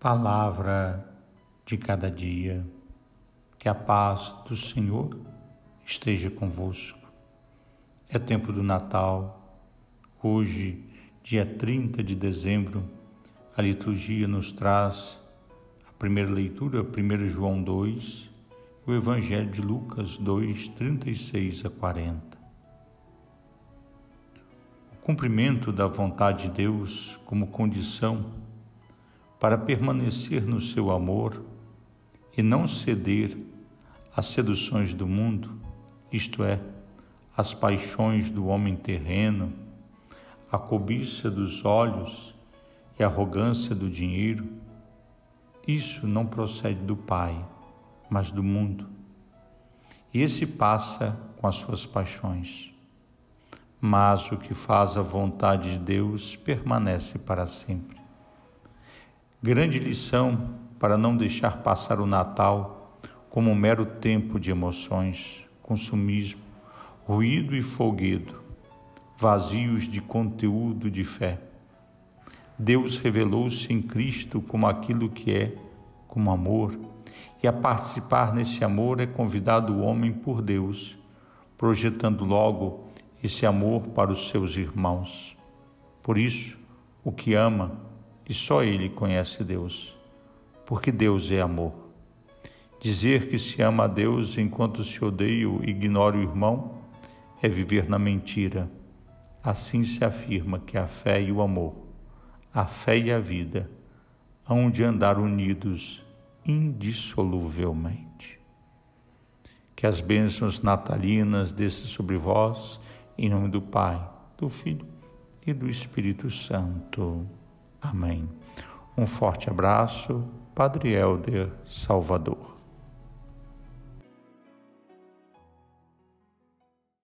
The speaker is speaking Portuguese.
Palavra de cada dia. Que a paz do Senhor esteja convosco. É tempo do Natal. Hoje, dia 30 de dezembro, a liturgia nos traz a primeira leitura, 1 João 2, o Evangelho de Lucas 2, 36 a 40. O cumprimento da vontade de Deus como condição para permanecer no seu amor e não ceder às seduções do mundo, isto é, às paixões do homem terreno, à cobiça dos olhos e à arrogância do dinheiro. Isso não procede do Pai, mas do mundo. E esse passa com as suas paixões. Mas o que faz a vontade de Deus permanece para sempre. Grande lição para não deixar passar o Natal como um mero tempo de emoções, consumismo, ruído e folguedo, vazios de conteúdo de fé. Deus revelou-se em Cristo como aquilo que é, como amor, e a participar nesse amor é convidado o homem por Deus, projetando logo esse amor para os seus irmãos. Por isso, o que ama, e só Ele conhece Deus, porque Deus é amor. Dizer que se ama a Deus enquanto se odeia e ignora o irmão é viver na mentira. Assim se afirma que a fé e o amor, a fé e a vida, hão de andar unidos indissoluvelmente. Que as bênçãos natalinas desçam sobre vós, em nome do Pai, do Filho e do Espírito Santo. Amém. Um forte abraço, Padre Helder Salvador.